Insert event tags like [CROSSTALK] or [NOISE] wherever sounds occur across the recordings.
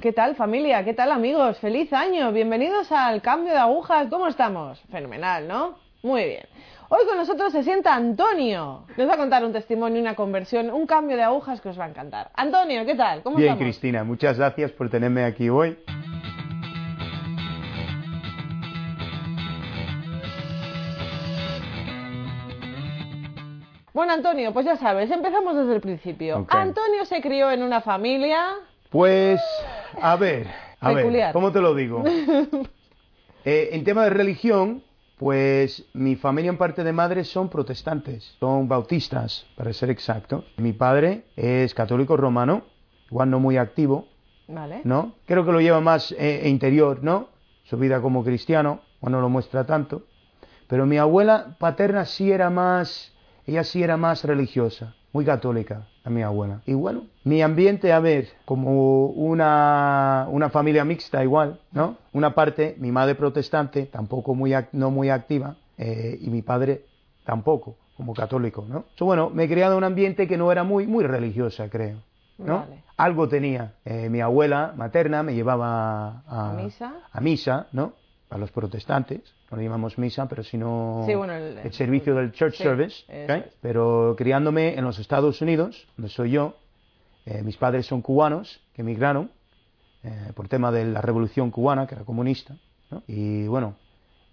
¿Qué tal familia? ¿Qué tal amigos? ¡Feliz año! Bienvenidos al cambio de agujas. ¿Cómo estamos? Fenomenal, ¿no? Muy bien. Hoy con nosotros se sienta Antonio. Nos va a contar un testimonio, una conversión, un cambio de agujas que os va a encantar. Antonio, ¿qué tal? ¿Cómo Bien, estamos? Cristina, muchas gracias por tenerme aquí hoy. Bueno, Antonio, pues ya sabes, empezamos desde el principio. Antonio se crió en una familia... Pues, a ver, a Peculiar. ver, ¿cómo te lo digo? [LAUGHS] Eh, en tema de religión, pues mi familia en parte de madre son protestantes, son bautistas, para ser exacto. Mi padre es católico romano, igual no muy activo, Vale. ¿no? Creo que lo lleva más eh, interior, ¿no? Su vida como cristiano, o no lo muestra tanto. Pero mi abuela paterna sí era más, ella sí era más religiosa, muy católica, a mi abuela. Y bueno, mi ambiente, a ver, como una, una familia mixta igual, ¿no? Una parte, mi madre protestante, tampoco muy, no muy activa, eh, y mi padre tampoco, como católico, ¿no? So, bueno, me he criado en un ambiente que no era muy, muy religiosa, creo, ¿no? Vale. Algo tenía. Eh, mi abuela materna me llevaba a, ¿A misa? a misa, ¿no? A los protestantes, no le llamamos misa, pero sino Sí, bueno, el- servicio del church sí, service. Pero criándome en los Estados Unidos, donde soy yo, eh, mis padres son cubanos que emigraron eh, por tema de la revolución cubana, que era comunista, ¿no? Y bueno,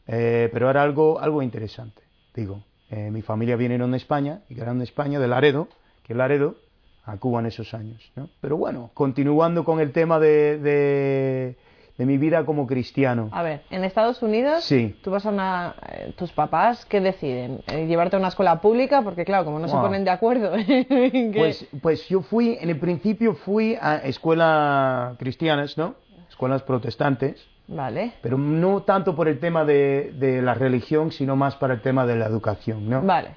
eh, pero era algo, algo interesante, digo. Mi familia vinieron de España, y eran de España, de Laredo, que Laredo, a Cuba en esos años, ¿no? Pero bueno, continuando con el tema de, de, de mi vida como cristiano. A ver, en Estados Unidos, Sí. tú vas a una. eh, tus papás, ¿qué deciden? Eh, ¿Llevarte a una escuela pública? Porque, claro, como no se ponen de acuerdo. [LAUGHS] que- Pues, pues yo fui, en el principio fui a escuelas cristianas, ¿no? Escuelas protestantes, Vale. pero no tanto por el tema de, de la religión, sino más para el tema de la educación, ¿no? Vale.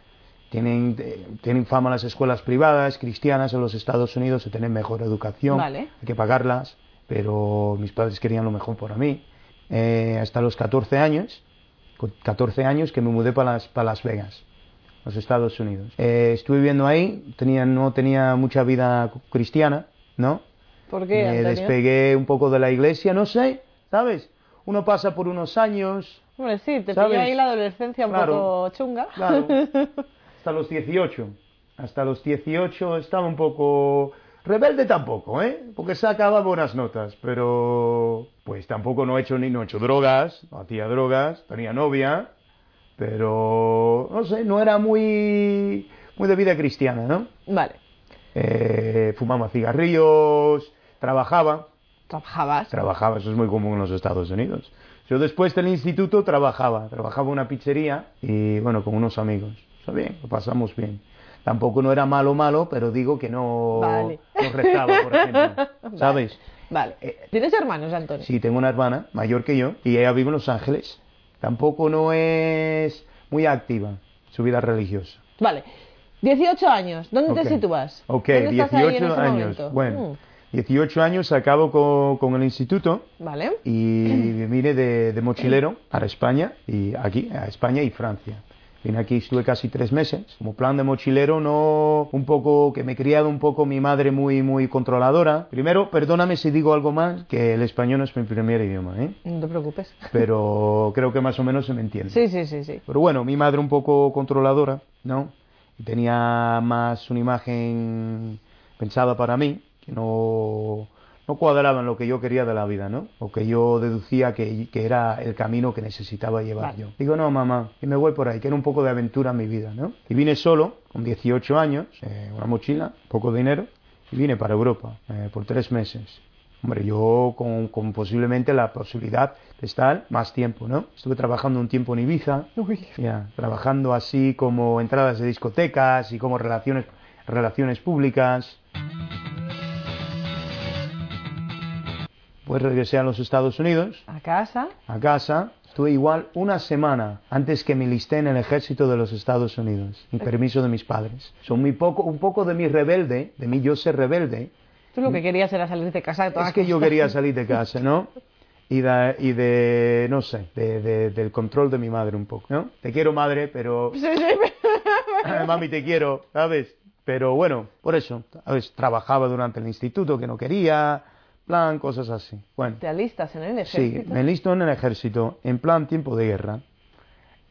Tienen, eh, tienen fama las escuelas privadas, cristianas en los Estados Unidos, de tener mejor educación, Vale. hay que pagarlas, pero mis padres querían lo mejor para mí. Eh, hasta los 14 años, con 14 años que me mudé para las, para Las Vegas, los Estados Unidos. Eh, estuve viviendo ahí, tenía, no tenía mucha vida cristiana, ¿no? ¿Por qué, me Antonio? despegué un poco de la iglesia, no sé, ¿sabes? Uno pasa por unos años, Hombre, sí, te ¿Sabes? pilló ahí la adolescencia un Claro. poco chunga. Claro. [LAUGHS] hasta los 18. Hasta los 18 estaba un poco rebelde tampoco, ¿eh? Porque sacaba buenas notas, pero pues tampoco no he hecho ni no he hecho drogas, no hacía drogas, tenía novia, pero no sé, no era muy muy de vida cristiana, ¿no? Vale. Eh, fumaba cigarrillos, trabajaba, Trabajabas. trabajaba, eso es muy común en los Estados Unidos. Yo después del instituto trabajaba, trabajaba en una pizzería y bueno, con unos amigos. Está bien, lo pasamos bien. Tampoco no era malo malo, pero digo que no, Vale. no rezaba, por ejemplo. [LAUGHS] ¿Sabes? Vale. Eh, ¿Tienes hermanos, Antonio? Sí, tengo una hermana mayor que yo y ella vive en Los Ángeles. Tampoco no es muy activa su vida religiosa. Vale. 18 años. ¿Dónde Ok. te sitúas? Ok, ¿Dónde estás ahí en 18 ese años. Bueno, Mm, 18 años acabo con, con el instituto. Vale. y vine de, de mochilero [CLEARS THROAT] para España y aquí a España y Francia. Vine aquí, estuve casi tres meses. Como plan de mochilero, no un poco que me he criado un poco mi madre muy muy controladora. Primero, perdóname si digo algo más, que el español no es mi primer idioma, ¿eh? No te preocupes. pero creo que más o menos se me entiende. Sí, sí, sí, sí. Pero bueno, mi madre un poco controladora, ¿no? Tenía más una imagen pensada para mí, que no, no cuadraba en lo que yo quería de la vida, ¿no? O que yo deducía que, que era el camino que necesitaba llevar yo. Digo, no, mamá, y me voy por ahí, quiero un poco de aventura en mi vida, ¿no? Y vine solo, con 18 años, eh, una mochila, poco dinero, y vine para Europa eh, por tres meses. Hombre, yo con, con posiblemente la posibilidad de estar más tiempo, ¿no? Estuve trabajando un tiempo en Ibiza, ya, trabajando así como entradas de discotecas y como relaciones, relaciones públicas. Pues regresé a los Estados Unidos, A casa. a casa. Estuve igual una semana antes que me listé en el ejército de los Estados Unidos, sin permiso de mis padres. Son muy poco, un poco de mi rebelde, de mi yo ser rebelde, Tú lo que querías era salir de casa de todas es que yo quería salir de casa, ¿no? [LAUGHS] Y de, y de no sé, de, de- del control de mi madre un poco, ¿no? Te quiero, madre, pero... [LAUGHS] Sí, sí. [LAUGHS] Mami, te quiero, ¿sabes? Pero bueno, por eso, ¿sabes? Trabajaba durante el instituto que no quería, plan, cosas así. Bueno, ¿Te alistas en el sí, ejército? me enlisto en el ejército, en plan tiempo de guerra.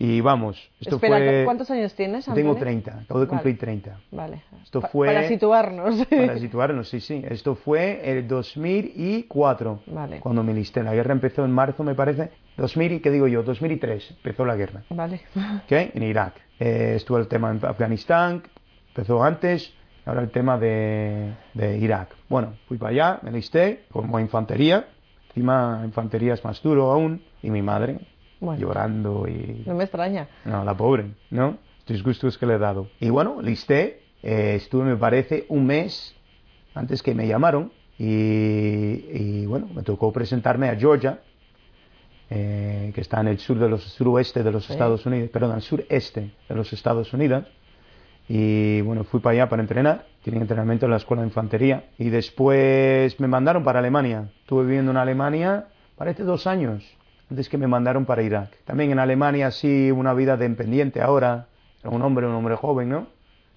Y vamos, esto Espera, fue... ¿cuántos años tienes, Yo Tengo Antonio? 30, acabo de Vale. cumplir 30. Vale. Esto Pa- fue- Para situarnos. [LAUGHS] Para situarnos, sí, sí. Esto fue el 2004, Vale. cuando me listé. La guerra empezó en marzo, me parece. 2000, y ¿qué digo yo? 2003 empezó la guerra. Vale. ¿ok? En Irak. Eh, estuvo el tema en Afganistán, empezó antes, ahora el tema de, de Irak. Bueno, fui para allá, me listé como infantería, encima infantería es más duro aún, y mi madre Bueno. llorando y... No me extraña. No, la pobre, ¿no? Disgustos que le he dado. Y bueno, listé, eh, estuve me parece un mes antes que me llamaron y, y, bueno, me tocó presentarme a Georgia, eh, que está en el sur de los, suroeste de los Sí. Estados Unidos, perdón, al sureste de los Estados Unidos. Y bueno, fui para allá para entrenar, tenía entrenamiento en la escuela de infantería. Y después me mandaron para Alemania. Estuve viviendo en Alemania, parece dos años, antes que me mandaron para Irak. También en Alemania sí, una vida de dependiente ahora. Era un hombre, un hombre joven, ¿no?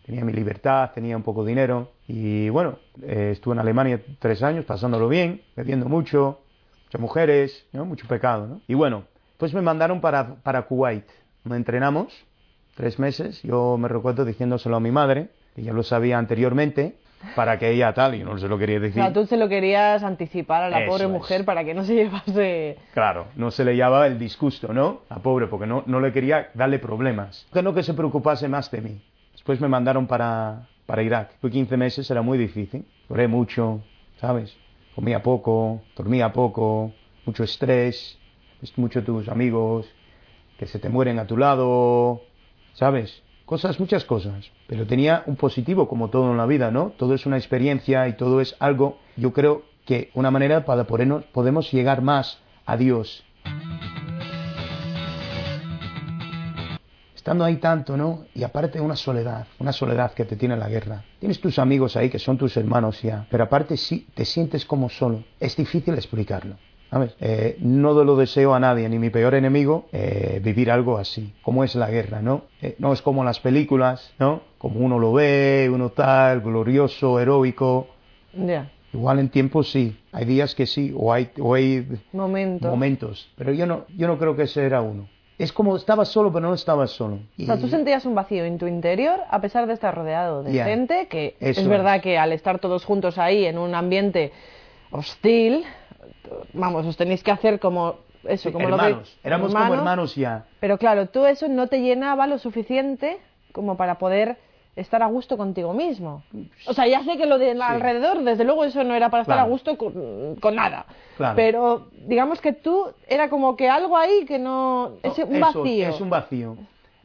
Tenía mi libertad, tenía un poco de dinero. Y bueno, eh, estuve en Alemania tres años, pasándolo bien, bebiendo mucho, muchas mujeres, ¿no? Mucho pecado, ¿no? Y bueno, pues me mandaron para, para Kuwait, donde entrenamos tres meses. Yo me recuerdo diciéndoselo a mi madre, que ya lo sabía anteriormente, para que ella tal, y no se lo quería O decir. sea, tú se lo querías anticipar a la Eso pobre es. mujer para que no se [LAUGHS] llevase... Claro, no se le llamaba el disgusto, ¿no? A pobre, porque no, no le quería darle problemas. Que no que se preocupase más de mí. Después me mandaron para, para Irak. Fui 15 meses, era muy difícil. Lloré mucho, ¿sabes? Comía poco, dormía poco, mucho estrés. Mucho tus amigos que se te mueren a tu lado, ¿sabes? Cosas, muchas cosas. Pero tenía un positivo, como todo en la vida, ¿no? Todo es una experiencia y todo es algo, yo creo que una manera para podernos, podemos llegar más a Dios. Estando ahí tanto, ¿no? Y aparte una soledad, una soledad que te tiene la guerra. Tienes tus amigos ahí que son tus hermanos ya, pero aparte sí te sientes como solo. Es difícil explicarlo. ¿Sabes? Eh, no lo deseo a nadie, ni mi peor enemigo, eh, vivir algo así, como es la guerra, ¿no? Eh, no es como las películas, ¿no? Como uno lo ve, uno tal, glorioso, heroico. Ya, Igual en tiempo sí, hay días que sí, o hay, o hay momento. momentos, pero yo no, yo no creo que ese era uno. Es como estaba solo, pero no estaba solo. O sea, tú sentías un vacío en tu interior a pesar de estar rodeado de gente que Eso es verdad es. que al estar todos juntos ahí en un ambiente hostil, vamos, os tenéis que hacer como eso, como lo hermanos, que éramos como hermanos ya. Pero claro, tú eso no te llenaba lo suficiente como para poder estar a gusto contigo mismo. O sea, ya sé que lo de alrededor, desde luego eso no era para estar Claro. a gusto con, con nada. Claro. Pero digamos que tú era como que algo ahí que no... Ese, un Eso, vacío. Es un vacío.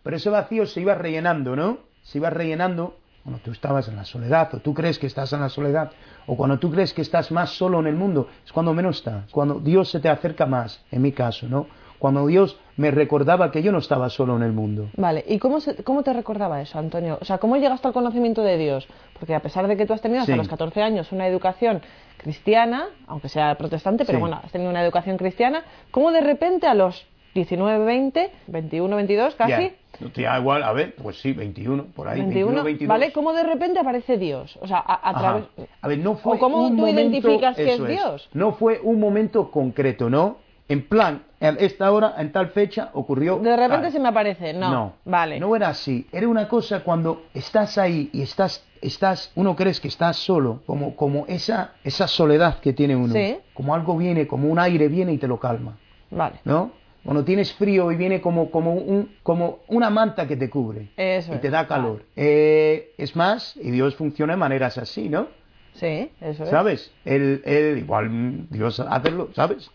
Pero ese vacío se iba rellenando, ¿no? Se iba rellenando cuando tú estabas en la soledad, o tú crees que estás en la soledad, o cuando tú crees que estás más solo en el mundo, es cuando menos estás, cuando Dios se te acerca más, en mi caso, ¿no? Cuando Dios me recordaba que yo no estaba solo en el mundo. Vale, ¿y cómo, se- cómo te recordaba eso, Antonio? O sea, ¿cómo llegaste al conocimiento de Dios? Porque a pesar de que tú has tenido hasta Sí. los 14 años una educación cristiana, aunque sea protestante, pero Sí. bueno, has tenido una educación cristiana, ¿cómo de repente a los 19, 20, 21, 22 casi, no te da igual, a ver, pues sí, 21, por ahí, 21, 21, 22. ¿vale? ¿Cómo de repente aparece Dios? O sea, a, a través... A ver, no fue ¿O cómo un tú momento, identificas que es Dios? No fue un momento concreto, ¿no? En plan, a esta hora, en tal fecha, ocurrió. De repente tal. se me aparece, no, vale. No era así. Era una cosa cuando estás ahí y estás, estás, uno crees que estás solo, como, como esa, esa soledad que tiene uno. Sí. Como algo viene, como un aire viene y te lo calma, Vale, ¿no? Cuando tienes frío y viene como, como, un, como una manta que te cubre eso y te da calor. Eh, es más, y Dios funciona de maneras así, ¿no? Sí, eso es. ¿Sabes? Él, él, igual Dios hacerlo, ¿sabes?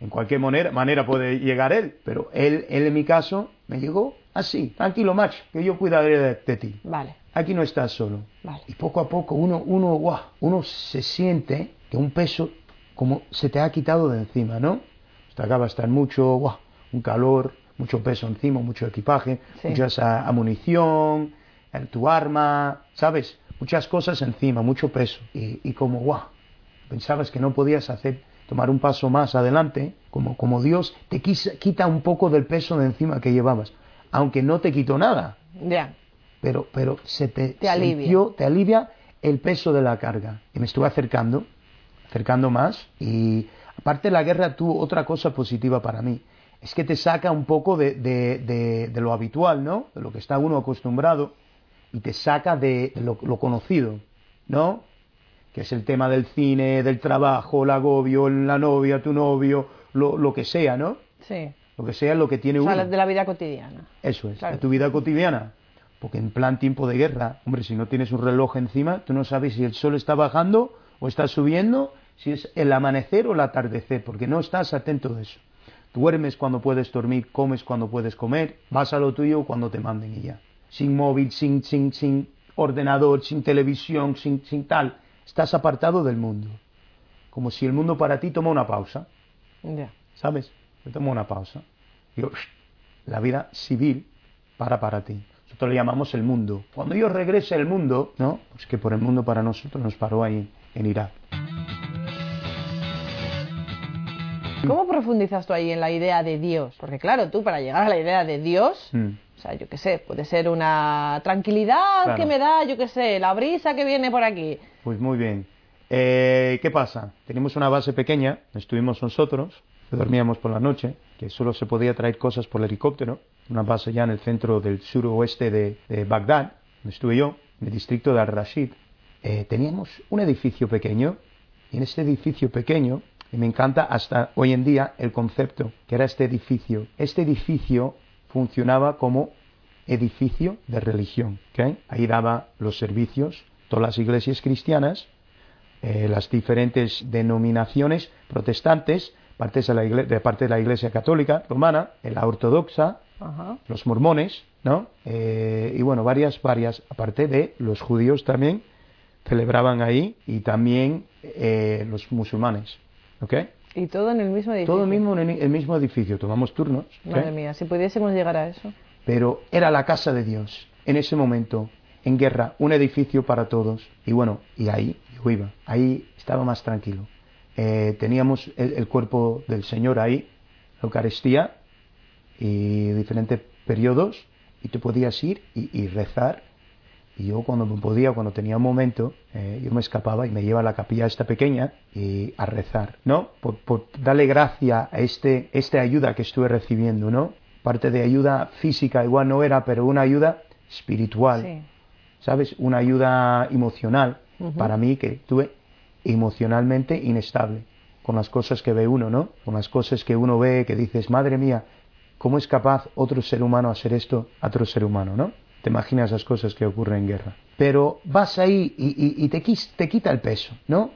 En cualquier manera, manera puede llegar Él, pero él, él en mi caso me llegó así, tranquilo, macho, que yo cuidaré de, de ti. Vale, Aquí no estás solo. vale. Y poco a poco uno, uno, guau, uno se siente que un peso como se te ha quitado de encima, ¿no? Te acaba de estar mucho, guau, un calor, mucho peso encima, mucho equipaje, Sí. mucha sa- munición, en tu arma, ¿sabes? Muchas cosas encima, mucho peso. Y, y como, guau, pensabas que no podías hacer, tomar un paso más adelante, como, como Dios te quis- quita un poco del peso de encima que llevabas, aunque no te quitó nada Ya, pero, pero se te, Te alivia. sintió- te alivia el peso de la carga. Y me estuve acercando, acercando más. Y aparte la guerra tuvo otra cosa positiva para mí, es que te saca un poco de, de, de, de lo habitual, ¿no? De lo que está uno acostumbrado y te saca de, lo, lo, conocido, ¿no? Que es el tema del cine, del trabajo, el agobio, la novia, tu novio, lo, lo que sea, ¿no? Sí. Lo que sea lo que tiene O uno. de la vida cotidiana. Eso es, Claro. de tu vida cotidiana. Porque en plan tiempo de guerra, hombre, si no tienes un reloj encima, tú no sabes si el sol está bajando o está subiendo, si es el amanecer o el atardecer, porque no estás atento de eso. Duermes cuando puedes dormir, comes cuando puedes comer, vas a lo tuyo cuando te manden y ya. Sin móvil, sin, sin, sin ordenador, sin televisión, sin, sin tal. Estás apartado del mundo. Como si el mundo para ti toma una pausa. Ya. ¿sabes? Yo tomo una pausa. Digo, la vida civil para para ti. Nosotros le llamamos el mundo. Cuando yo regrese al mundo, ¿no? Pues que por el mundo para nosotros nos paró ahí en Irak. ¿Cómo profundizas tú ahí en la idea de Dios? Porque claro, tú para llegar a la idea de Dios, Mm. o sea, yo qué sé, puede ser una tranquilidad Claro. que me da, yo qué sé, la brisa que viene por aquí. Pues muy bien. Eh, ¿Qué pasa? Tenemos una base pequeña, estuvimos nosotros, dormíamos por la noche, que solo se podía traer cosas por helicóptero, una base ya en el centro del suroeste de, de Bagdad, donde estuve yo, en el distrito de Al-Rashid. Eh, teníamos un edificio pequeño, y en este edificio pequeño, y me encanta hasta hoy en día el concepto que era este edificio. Este edificio funcionaba como edificio de religión. Ahí daba los servicios, todas las iglesias cristianas, eh, las diferentes denominaciones protestantes, partes de, la de parte de la iglesia católica romana, eh, la ortodoxa, Ajá. los mormones, ¿no? Eh, y bueno, varias, varias, aparte de los judíos también celebraban ahí y también eh, los musulmanes, ¿ok? Y todo en el mismo edificio. Todo mismo en el mismo edificio, tomamos turnos, ¿ok? Madre mía, si pudiésemos llegar a eso. pero era la casa de Dios. En ese momento, en guerra, un edificio para todos. Y bueno, y ahí yo iba, ahí estaba más tranquilo. Eh, teníamos el, el cuerpo del Señor ahí, la Eucaristía y diferentes periodos, y tú podías ir y, y rezar. Y yo cuando me podía, cuando tenía un momento, eh, yo me escapaba y me llevaba a la capilla esta pequeña y a rezar, ¿no? Por, por darle gracia a este, esta ayuda que estuve recibiendo, ¿no? Parte de ayuda física igual no era, pero una ayuda espiritual, Sí. ¿sabes? Una ayuda emocional para mí que estuve emocionalmente inestable con las cosas que ve uno, ¿no? Con las cosas que uno ve que dices, madre mía, ¿cómo es capaz otro ser humano hacer esto a otro ser humano, ¿no? Te imaginas las cosas que ocurren en guerra. Pero vas ahí y, y- y te, te quita el peso, ¿no?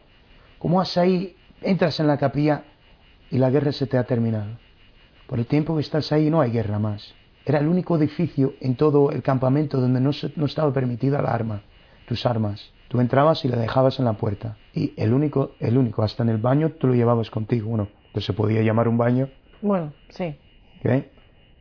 Como vas ahí, entras en la capilla y la guerra se te ha terminado. Por el tiempo que estás ahí no hay guerra más. Era el único edificio en todo el campamento donde no, se- no estaba permitida la arma, tus armas. Tú entrabas y la dejabas en la puerta. Y el único, el único, hasta en el baño tú lo llevabas contigo. Bueno, pues se podía llamar un baño, Bueno, sí. ¿ok?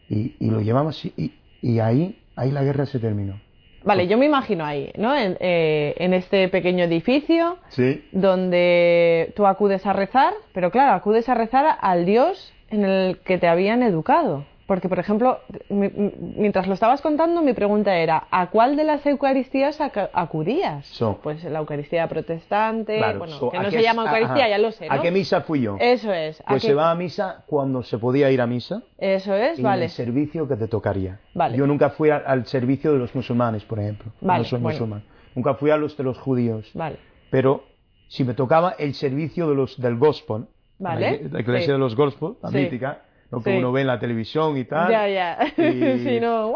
Y, y lo llevabas y- y ahí, ahí la guerra se terminó. Vale, yo me imagino ahí, ¿no? En, eh, en este pequeño edificio Sí. donde tú acudes a rezar, pero claro, acudes a rezar al Dios en el que te habían educado. Porque, por ejemplo, mi- mi- mientras lo estabas contando, mi pregunta era, ¿a cuál de las Eucaristías acudías? So. Pues la Eucaristía protestante, Claro, bueno, so, que ¿a no qué- se llama Eucaristía, ajá. ya lo sé, ¿no? ¿A qué misa fui yo? Eso es. ¿a Pues qué- se va a misa cuando se podía ir a misa. Eso es, y vale. el servicio que te tocaría. Vale. Yo nunca fui a- al servicio de los musulmanes, por ejemplo. Vale, no soy bueno. musulmán. Nunca fui a los de los judíos. Vale. Pero si me tocaba el servicio de los del gospel, Vale, la, ig- la iglesia sí. de los gospel, la Sí. mítica, lo que Sí. uno ve en la televisión y tal. Ya, ya. [LAUGHS]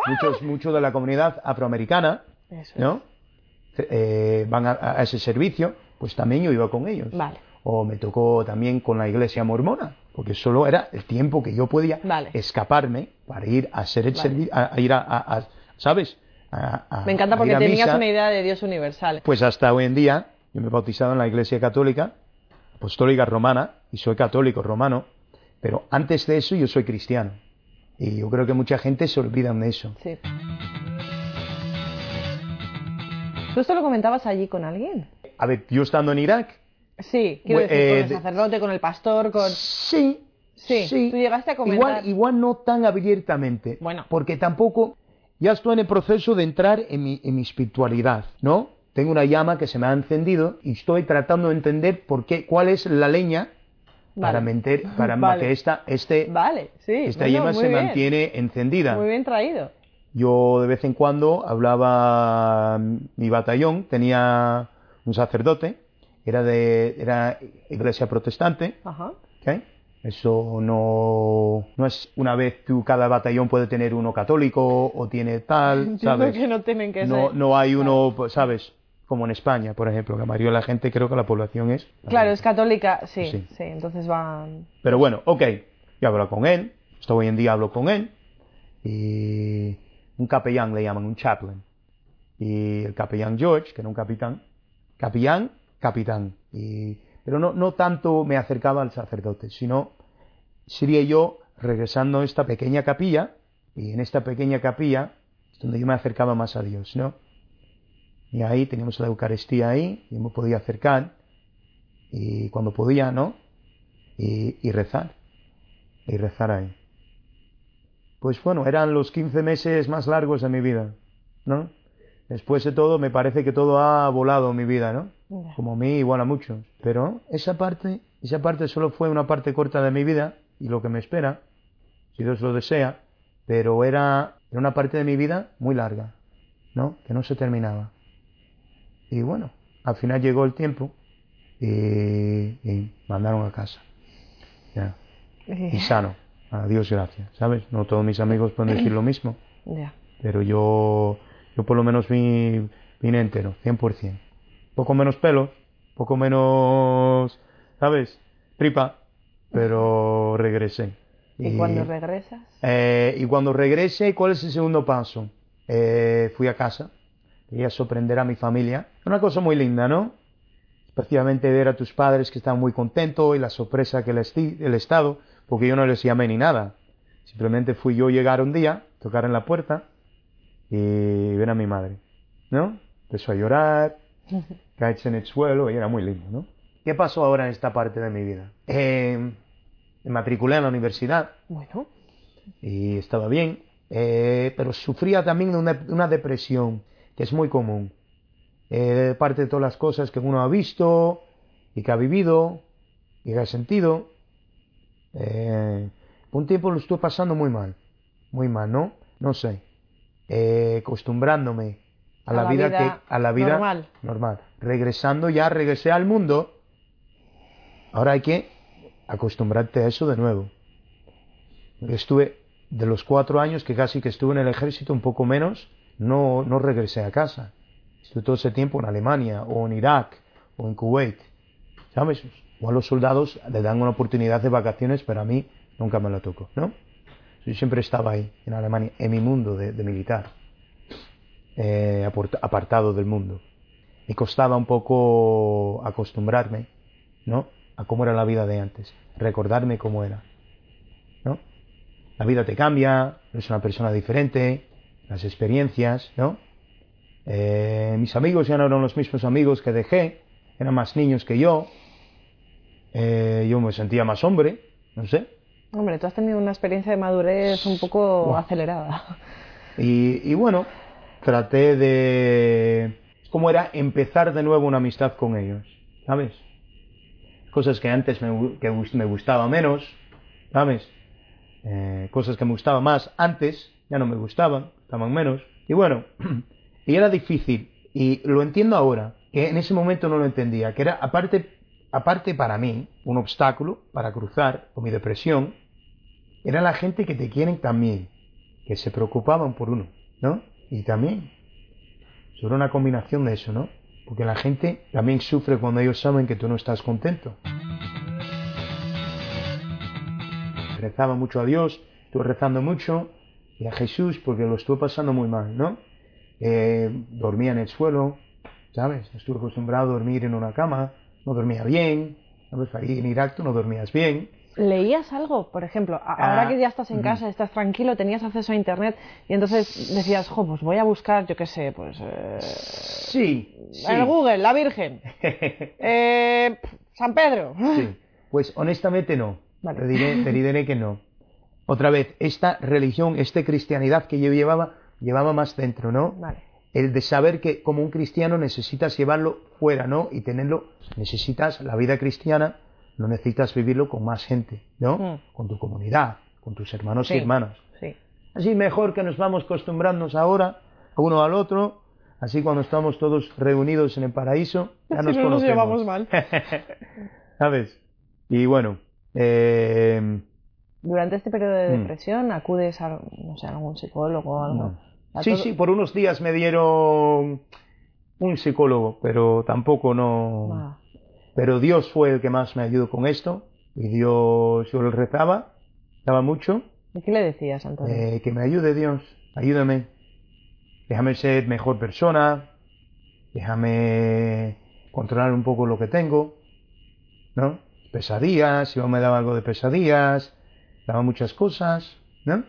Muchos, muchos de la comunidad afroamericana, Eso. ¿no? Eh, van a, a ese servicio, pues también yo iba con ellos. Vale. O me tocó también con la iglesia mormona, porque solo era el tiempo que yo podía Vale. escaparme para ir a hacer el Vale. servicio, a, a ir a, a- ¿sabes? Me encanta porque tenías misa. una idea de Dios universal. Pues hasta hoy en día, yo me he bautizado en la iglesia católica, apostólica romana, y soy católico romano, pero antes de eso yo soy cristiano. Y yo creo que mucha gente se olvida de eso. Sí. ¿Tú esto lo comentabas allí con alguien? A ver, yo estando en Irak, Sí, quiero decir, con eh, el sacerdote, con el pastor, con... sí, Sí, tú llegaste a comentar. Igual, igual no tan abiertamente, Bueno. porque tampoco, ya estoy en el proceso de entrar en mi, en mi espiritualidad, ¿no? tengo una llama que se me ha encendido y estoy tratando de entender por qué, cuál es la leña para, meter, [LAUGHS] para Vale. que esta, este, Vale, sí. esta bueno, llama se bien. mantiene encendida. Muy bien traído. Yo de vez en cuando hablaba mi batallón, tenía un sacerdote, era de era iglesia protestante, Ajá. Eso no, no es una vez tú, cada batallón puede tener uno católico o tiene tal, [LAUGHS] ¿sabes? que no tienen que No, ser. no hay uno, pues, ¿sabes? Como en España, por ejemplo, que de la gente creo que la población es. Claro, es católica, sí, sí, Sí. entonces van... Pero bueno, ok, yo hablo con él, hasta hoy en día hablo con él, y un capellán le llaman, un chaplain. Y el capellán George, que era un capitán, capellán, capitán. Y, pero no, no tanto me acercaba al sacerdote, sino sería yo regresando a esta pequeña capilla, y en esta pequeña capilla es donde yo me acercaba más a Dios, ¿no? Y ahí teníamos la Eucaristía ahí, y me podía acercar, y cuando podía, ¿no? y, y rezar. Y rezar ahí. Pues bueno, eran los 15 meses más largos de mi vida, ¿no? Después de todo, me parece que todo ha volado mi vida, ¿no? Como a mí, igual a muchos. Pero esa parte, esa parte solo fue una parte corta de mi vida y lo que me espera, si Dios lo desea, pero era, era una parte de mi vida muy larga, ¿no? Que no se terminaba. Y bueno, al final llegó el tiempo y, y mandaron a casa. Ya. Y sano. A Dios gracias, ¿sabes? No todos mis amigos pueden decir lo mismo, [CLEARS THROAT] pero yo, yo por lo menos vi- vine entero, 100%. Poco menos pelo, poco menos, ¿sabes? Tripa, pero regresé. ¿Y cuando regresas? Eh, y cuando regrese, ¿cuál es el segundo paso? Eh, fui a casa, quería sorprender a mi familia. Una cosa muy linda, ¿no? Especialmente ver a tus padres que estaban muy contentos y la sorpresa que les di, el Estado, porque yo no les llamé ni nada. Simplemente fui yo llegar un día, tocar en la puerta y ver a mi madre, ¿no? Empezó a llorar, [LAUGHS] caerse en el suelo y era muy lindo, ¿no? ¿Qué pasó ahora en esta parte de mi vida? Eh, me matriculé en la universidad Bueno, y estaba bien, eh, pero sufría también de una, una depresión que es muy común. Eh, parte de todas las cosas que uno ha visto y que ha vivido y que ha sentido. Eh, un tiempo lo estuve pasando muy mal, muy mal, ¿no? No sé, eh, acostumbrándome a, la, vida, que a la vida normal. normal. Regresando ya, regresé al mundo. Ahora hay que acostumbrarte a eso de nuevo. Yo Estuve de los cuatro años que casi que estuve en el ejército, un poco menos, no, no regresé a casa. Estuve todo ese tiempo en Alemania, o en Irak, o en Kuwait. ¿Sabes? O a los soldados le dan una oportunidad de vacaciones, pero a mí nunca me lo tocó, ¿no? Yo siempre estaba ahí, en Alemania, en mi mundo de, militar, eh, apartado del mundo. Me costaba un poco acostumbrarme, ¿no? A cómo era la vida de antes, recordarme cómo era, ¿no? La vida te cambia, eres una persona diferente, las experiencias, ¿no? Eh, mis amigos ya no eran los mismos amigos que dejé, eran más niños que yo, Eh, yo me sentía más hombre, no sé, hombre, tú has tenido una experiencia de madurez un poco acelerada. Y, y bueno, traté de... ¿Cómo era empezar de nuevo una amistad con ellos? ¿Sabes? Cosas que antes me, que me gustaba menos, ¿sabes? Eh, cosas que me gustaban más antes, ya no me gustaban, estaban menos. Y bueno, [CLEARS THROAT] y era difícil, y lo entiendo ahora, que en ese momento no lo entendía, que era aparte, aparte para mí, un obstáculo para cruzar con mi depresión, era la gente que te quieren también, que se preocupaban por uno, ¿no? Y también, sobre una combinación de eso, ¿no? Porque la gente también sufre cuando ellos saben que tú no estás contento. Rezaba mucho a Dios, estuve rezando mucho, y a Jesús porque lo estuve pasando muy mal, ¿no? Eh, dormía en el suelo, ¿sabes? Estuve acostumbrado a dormir en una cama, no dormía bien, ¿sabes? Ahí en Irak tú no dormías bien, ¿Leías algo? Por ejemplo, Ah, ahora que ya estás en casa, estás tranquilo, tenías acceso a internet y entonces decías, jo, pues voy a buscar, yo qué sé, pues... eh, Sí, sí. En Google, la Virgen. [LAUGHS] Eh, San Pedro. Sí, pues honestamente no. Vale. Te, diré, te diré que no. Otra vez, esta religión, esta cristianidad que yo llevaba, llevaba más dentro, ¿no? Vale. el de saber que como un cristiano necesitas llevarlo fuera, ¿no? Y tenerlo, necesitas la vida cristiana, no necesitas vivirlo con más gente, ¿no? Mm. Con tu comunidad, con tus hermanos Sí. y hermanas. Sí. Así mejor que nos vamos acostumbrándonos ahora uno al otro, así cuando estamos todos reunidos en el paraíso, ya nos no nos conocemos. llevamos mal. [LAUGHS] ¿Sabes? Y bueno, eh, Durante este periodo de Mm. depresión acudes a, no sé, a algún psicólogo o algo. no. Sí, todo- sí, por unos días me dieron un psicólogo, pero tampoco no... Ah, Pero Dios fue el que más me ayudó con esto, y Dios, yo le rezaba, rezaba mucho, ¿Y qué le decías, Antonio? Eh, que me ayude Dios, ayúdame. Déjame ser mejor persona, déjame controlar un poco lo que tengo, ¿no? Pesadillas, si me daba algo de pesadillas, daba muchas cosas, ¿no?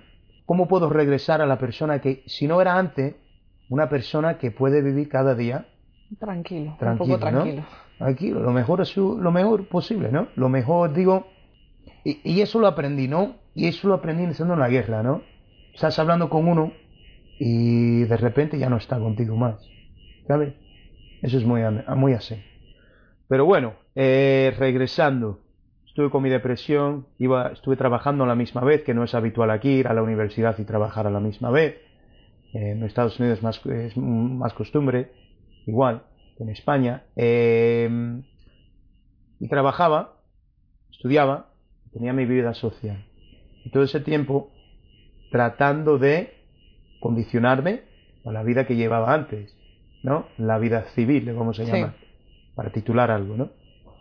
¿Cómo puedo regresar a la persona que, si no era antes, una persona que puede vivir cada día tranquilo, tranquilo, un poco tranquilo. ¿no? Tranquilo, lo mejor, es su- lo mejor posible, ¿no? Lo mejor, digo, y, y eso lo aprendí, ¿no? Y eso lo aprendí estando en la guerra, ¿no? Estás hablando con uno y de repente ya no está contigo más, ¿sabes? Eso es muy, muy así. Pero bueno, eh, regresando, estuve con mi depresión, iba, estuve trabajando a la misma vez, que no es habitual aquí ir a la universidad y trabajar a la misma vez. En Estados Unidos es más, es más costumbre, igual que en España. Eh, y trabajaba, estudiaba, tenía mi vida social. Y todo ese tiempo tratando de condicionarme a la vida que llevaba antes, ¿no? La vida civil, le vamos a Sí. llamar, para titular algo, ¿no?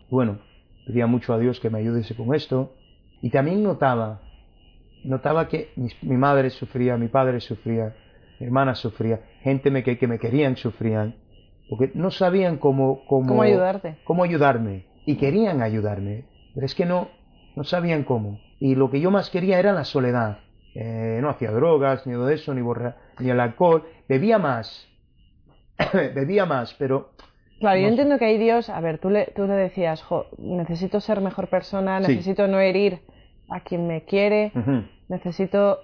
Bueno, pedía mucho a Dios que me ayudase con esto. Y también notaba, notaba que mi madre sufría, mi padre sufría, mi hermana sufría, gente me, que, que me querían sufrían, porque no sabían cómo, cómo, ¿Cómo ayudarte? cómo ayudarme. Y querían ayudarme, pero es que no, no sabían cómo. Y lo que yo más quería era la soledad. Eh, no hacía drogas, ni de eso, ni, borra, ni el alcohol. Bebía más. [COUGHS] Bebía más, pero Claro, yo No sé. entiendo que hay Dios, a ver, tú le, tú le decías, jo, necesito ser mejor persona, Sí. necesito no herir a quien me quiere, ujú, necesito...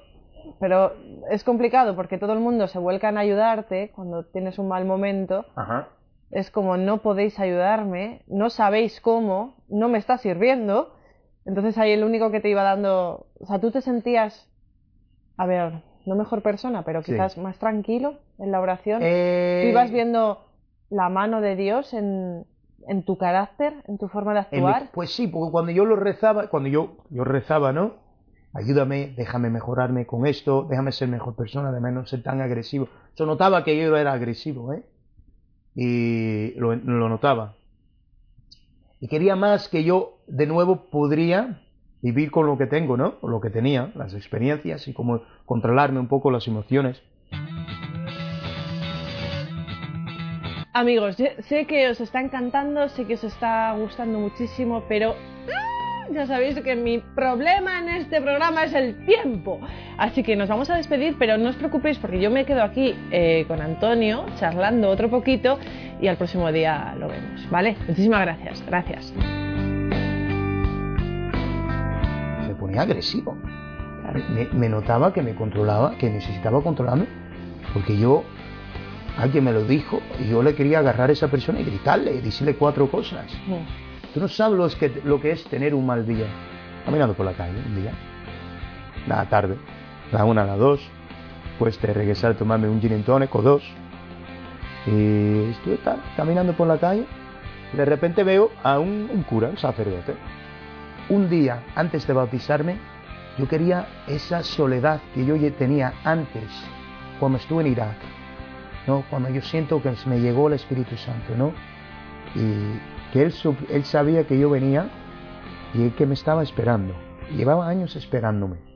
Pero es complicado porque todo el mundo se vuelca en ayudarte cuando tienes un mal momento. ajá, Es como no podéis ayudarme, no sabéis cómo, no me está sirviendo. Entonces ahí el único que te iba dando... O sea, tú te sentías, a ver, no mejor persona, pero Sí. quizás más tranquilo en la oración. Eh, Tú ibas viendo la mano de Dios en, en tu carácter, en tu forma de actuar. pues sí, porque cuando yo lo rezaba, cuando yo, yo rezaba, ¿no? Ayúdame, déjame mejorarme con esto, déjame ser mejor persona, déjame no ser tan agresivo. Yo notaba que yo era agresivo, ¿eh? Y lo, lo notaba. Y quería más que yo de nuevo podría vivir con lo que tengo, ¿no? Con lo que tenía, las experiencias y cómo controlarme un poco las emociones. Amigos, sé que os está encantando, sé que os está gustando muchísimo, pero ¡ah! ya sabéis que mi problema en este programa es el tiempo. Así que nos vamos a despedir, pero no os preocupéis porque yo me quedo aquí eh, con Antonio charlando otro poquito y al próximo día lo vemos, ¿vale? Muchísimas gracias, gracias. me ponía agresivo. Me notaba que me controlaba, que necesitaba controlarme, porque yo, alguien me lo dijo, y yo le quería agarrar a esa persona y gritarle, y decirle cuatro cosas. Tú no sabes lo que, lo que es tener un mal día. Caminando por la calle un día, la tarde, la una, la dos, pues de regresar a tomarme un gin and tonic o dos. Y estuve tal, caminando por la calle, de repente veo a un, un cura, un sacerdote, un día antes de bautizarme, yo quería esa soledad que yo tenía antes, cuando estuve en Irak, ¿no? cuando yo siento que me llegó el Espíritu Santo, ¿no? y que él, él sabía que yo venía y que me estaba esperando. Llevaba años esperándome.